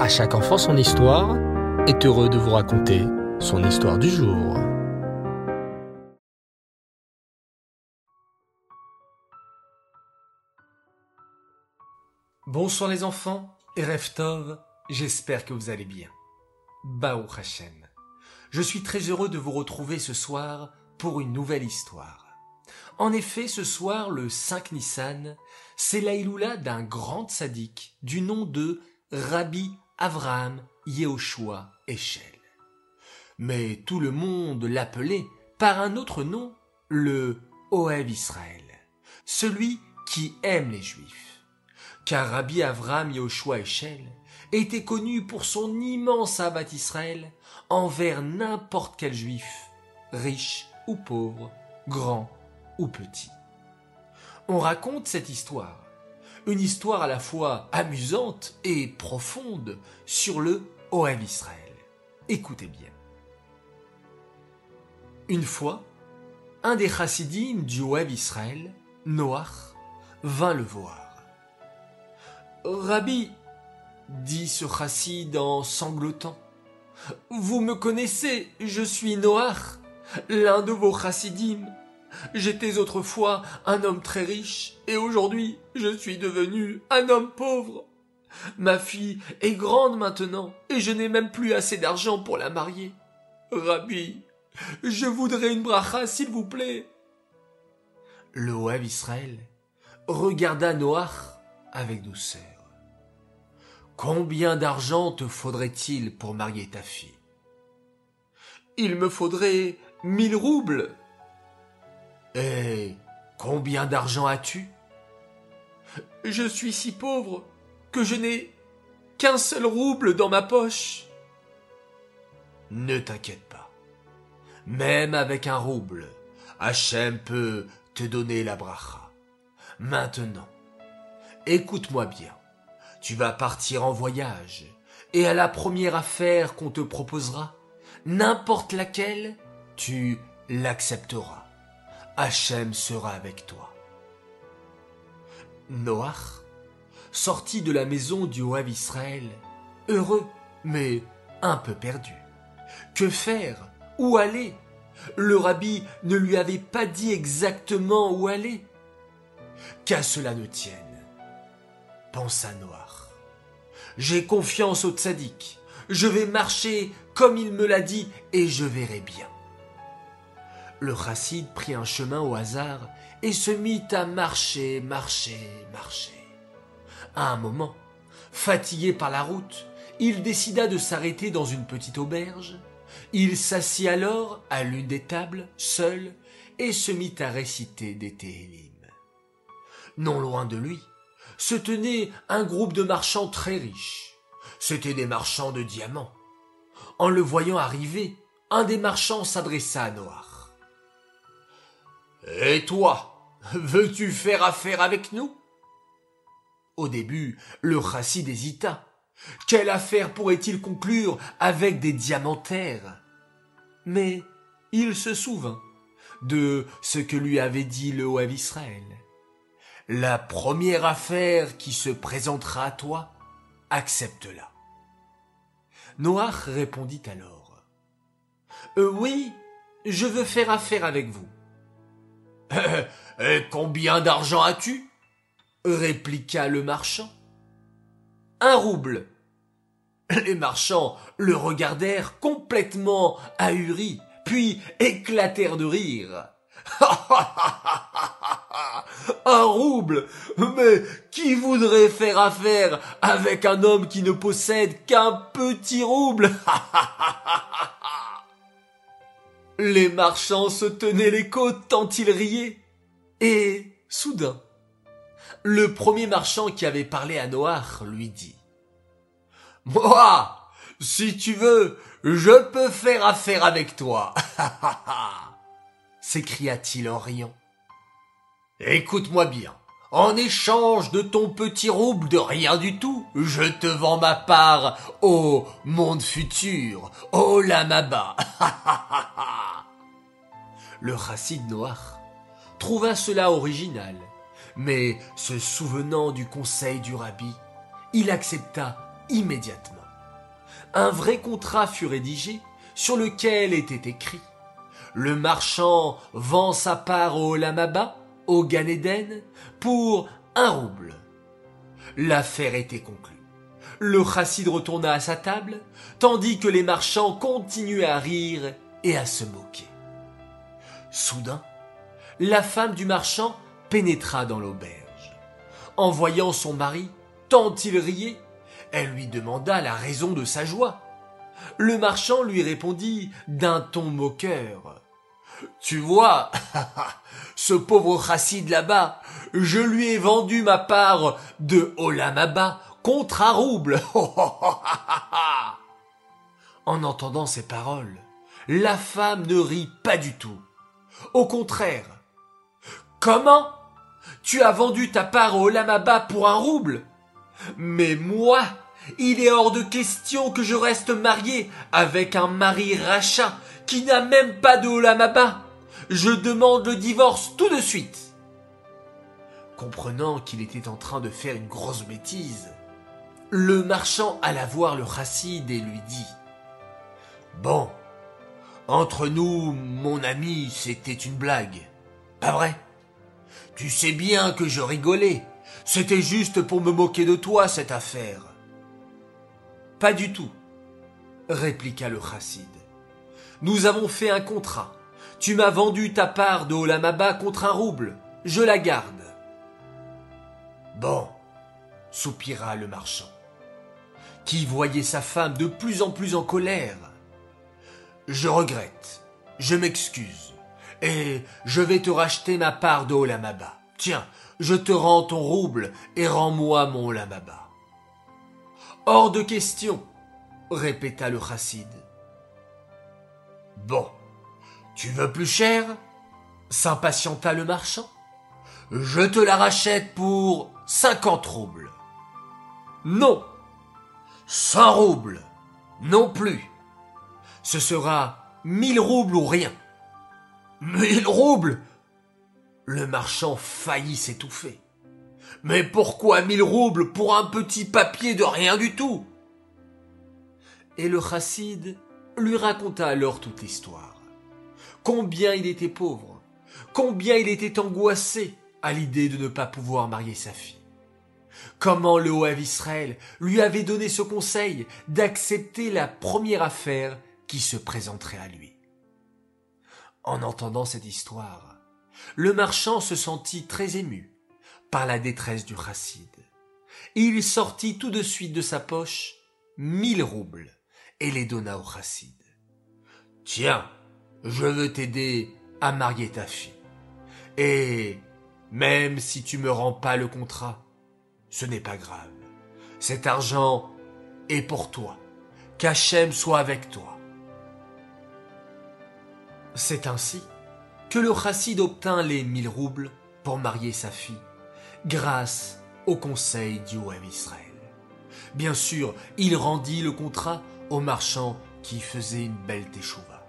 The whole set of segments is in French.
À chaque enfant son histoire est heureux de vous raconter son histoire du jour. Bonsoir les enfants et Reftov, j'espère que vous allez bien. Baou Hashem. Je suis très heureux de vous retrouver ce soir pour une nouvelle histoire. En effet, ce soir, le 5 Nissan, c'est l'Aïloula d'un grand sadique du nom de Rabbi Avraham Yehoshua Echel. Mais tout le monde l'appelait par un autre nom, le Oev Israël, celui qui aime les Juifs. Car Rabbi Avraham Yehoshua Echel était connu pour son immense abat Israël envers n'importe quel Juif, riche ou pauvre, grand ou petit. On raconte cette histoire, une histoire à la fois amusante et profonde sur le Oev Israël. Écoutez bien. Une fois, un des chassidim du Oev Israël, Noach, vint le voir. Rabbi, dit ce chassid en sanglotant, vous me connaissez, je suis Noach, l'un de vos chassidim. J'étais autrefois un homme très riche, et aujourd'hui je suis devenu un homme pauvre. Ma fille est grande maintenant, et je n'ai même plus assez d'argent pour la marier. Rabbi, je voudrais une bracha, s'il vous plaît. Le Oev Israël regarda Noach avec douceur. Combien d'argent te faudrait-il pour marier ta fille? Il me faudrait mille roubles. Et combien d'argent as-tu? Je suis si pauvre que je n'ai qu'un seul rouble dans ma poche. Ne t'inquiète pas. Même avec un rouble, Hachem peut te donner la bracha. Maintenant, écoute-moi bien. Tu vas partir en voyage, et à la première affaire qu'on te proposera, n'importe laquelle, tu l'accepteras. Hachem sera avec toi. Noach sortit de la maison du Oav Israël, heureux, mais un peu perdu. Que faire? Où aller? Le rabbi ne lui avait pas dit exactement où aller. Qu'à cela ne tienne, pensa Noach. J'ai confiance au tzaddik. Je vais marcher comme il me l'a dit et je verrai bien. Le chassid prit un chemin au hasard et se mit à marcher, marcher, marcher. À un moment, fatigué par la route, il décida de s'arrêter dans une petite auberge. Il s'assit alors à l'une des tables, seul, et se mit à réciter des Téhélim. Non loin de lui, se tenait un groupe de marchands très riches. C'étaient des marchands de diamants. En le voyant arriver, un des marchands s'adressa à Noir. Et toi, veux-tu faire affaire avec nous? Au début, le chassid hésita. Quelle affaire pourrait-il conclure avec des diamantaires? Mais il se souvint de ce que lui avait dit le Oev Israël. La première affaire qui se présentera à toi, accepte-la. Noach répondit alors. Euh, oui, je veux faire affaire avec vous. Et combien d'argent as-tu répliqua le marchand. Un rouble. Les marchands le regardèrent complètement ahuris, puis éclatèrent de rire. un rouble? Mais qui voudrait faire affaire avec un homme qui ne possède qu'un petit rouble? Les marchands se tenaient les côtes tant ils riaient. Et, soudain, le premier marchand qui avait parlé à Noir lui dit Moi, si tu veux, je peux faire affaire avec toi. s'écria-t-il en riant. Écoute-moi bien. En échange de ton petit rouble de rien du tout, je te vends ma part au monde futur, au Lamaba. Le chassid noir trouva cela original, mais se souvenant du conseil du rabbi, il accepta immédiatement. un vrai contrat fut rédigé sur lequel était écrit Le marchand vend sa part au Lamaba, au pour un rouble. L'affaire était conclue. Le chassid retourna à sa table, tandis que les marchands continuaient à rire et à se moquer. Soudain, la femme du marchand pénétra dans l'auberge. En voyant son mari, tant il riait, elle lui demanda la raison de sa joie. Le marchand lui répondit d'un ton moqueur. Tu vois, ce pauvre chassid là-bas, je lui ai vendu ma part de Olamaba contre un rouble. en entendant ces paroles, la femme ne rit pas du tout. Au contraire. Comment? Tu as vendu ta part au Olamaba pour un rouble? Mais moi, il est hors de question que je reste marié avec un mari rachat qui n'a même pas de Olamaba. Je demande le divorce tout de suite. Comprenant qu'il était en train de faire une grosse bêtise, le marchand alla voir le chassid et lui dit Bon, entre nous, mon ami, c'était une blague. Pas vrai? Tu sais bien que je rigolais. C'était juste pour me moquer de toi, cette affaire. Pas du tout, répliqua le chassid. Nous avons fait un contrat. Tu m'as vendu ta part de Olamaba contre un rouble. Je la garde. Bon, soupira le marchand, qui voyait sa femme de plus en plus en colère. Je regrette, je m'excuse, et je vais te racheter ma part de Olamaba. Tiens, je te rends ton rouble et rends-moi mon Olamaba. Hors de question, répéta le chassid. Bon, tu veux plus cher? S'impatienta le marchand. Je te la rachète pour cinquante roubles. Non. Cent roubles. Non plus. Ce sera mille roubles ou rien. Mille roubles? Le marchand faillit s'étouffer. Mais pourquoi mille roubles pour un petit papier de rien du tout? Et le chassid lui raconta alors toute l'histoire. Combien il était pauvre, combien il était angoissé à l'idée de ne pas pouvoir marier sa fille. Comment le Haut Israël lui avait donné ce conseil d'accepter la première affaire qui se présenterait à lui. En entendant cette histoire, le marchand se sentit très ému par la détresse du chassid. Il sortit tout de suite de sa poche mille roubles et les donna au chassid. Tiens, je veux t'aider à marier ta fille. Et même si tu me rends pas le contrat, ce n'est pas grave. Cet argent est pour toi. Qu'Hachem soit avec toi. C'est ainsi que le chassid obtint les mille roubles pour marier sa fille grâce au conseil du Ouem Israël. Bien sûr, il rendit le contrat marchand qui faisait une belle teshuva.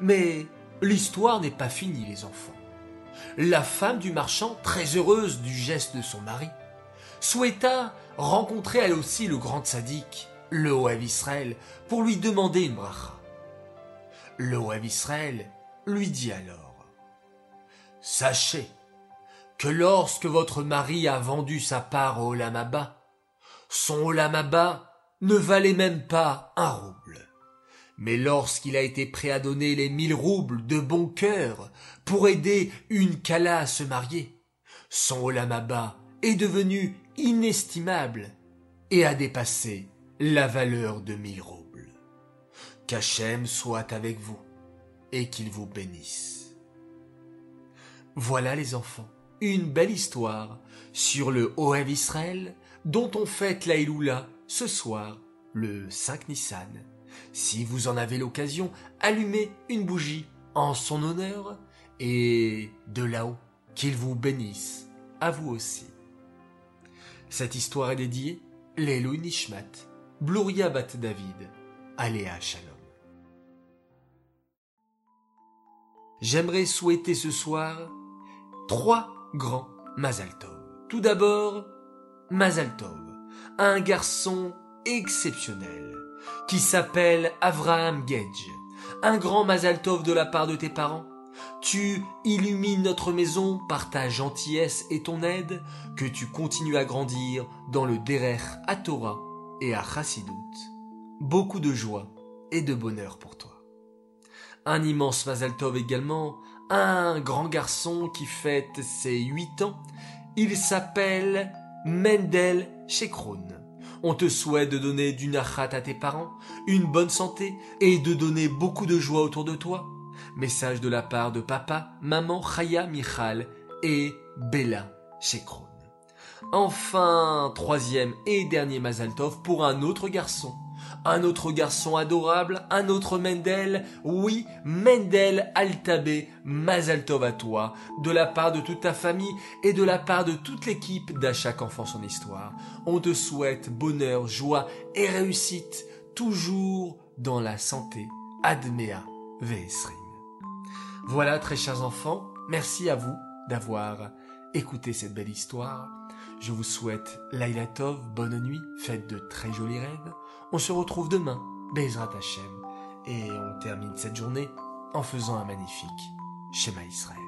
Mais l'histoire n'est pas finie, les enfants. La femme du marchand, très heureuse du geste de son mari, souhaita rencontrer elle aussi le grand sadique, le Oav Israël, pour lui demander une bracha. Le Oav Israël lui dit alors Sachez que lorsque votre mari a vendu sa part au Olamaba, son Olamaba ne valait même pas un rouble. Mais lorsqu'il a été prêt à donner les mille roubles de bon cœur pour aider une Kala à se marier, son Olamaba est devenu inestimable et a dépassé la valeur de mille roubles. Qu'Hachem soit avec vous et qu'il vous bénisse. Voilà les enfants une belle histoire sur le Oev Israël dont on fête la ce soir, le 5 Nissan. Si vous en avez l'occasion, allumez une bougie en son honneur et de là-haut, qu'il vous bénisse, à vous aussi. Cette histoire est dédiée Lelou Nishmat, Bluria Bat David, Aléa Shalom. J'aimerais souhaiter ce soir trois grand Mazal Tout d'abord, Mazal un garçon exceptionnel, qui s'appelle Avraham Gage. Un grand Mazal Tov de la part de tes parents. Tu illumines notre maison par ta gentillesse et ton aide, que tu continues à grandir dans le Derer à Torah et à Chassidut. Beaucoup de joie et de bonheur pour toi. Un immense Mazal Tov également, un grand garçon qui fête ses huit ans. Il s'appelle Mendel Shekron. On te souhaite de donner du nachat à tes parents, une bonne santé et de donner beaucoup de joie autour de toi. Message de la part de papa, maman Chaya Michal et Bella Shekron. Enfin, troisième et dernier Mazaltov pour un autre garçon. Un autre garçon adorable, un autre Mendel, oui, Mendel Altabé, Mazaltov à toi, de la part de toute ta famille et de la part de toute l'équipe d'À chaque enfant son histoire. On te souhaite bonheur, joie et réussite, toujours dans la santé. Admea Vesrim. Voilà, très chers enfants, merci à vous d'avoir écouté cette belle histoire. Je vous souhaite Laila Tov, bonne nuit, faites de très jolis rêves. On se retrouve demain, Bezrat Hashem, et on termine cette journée en faisant un magnifique Shema Israël.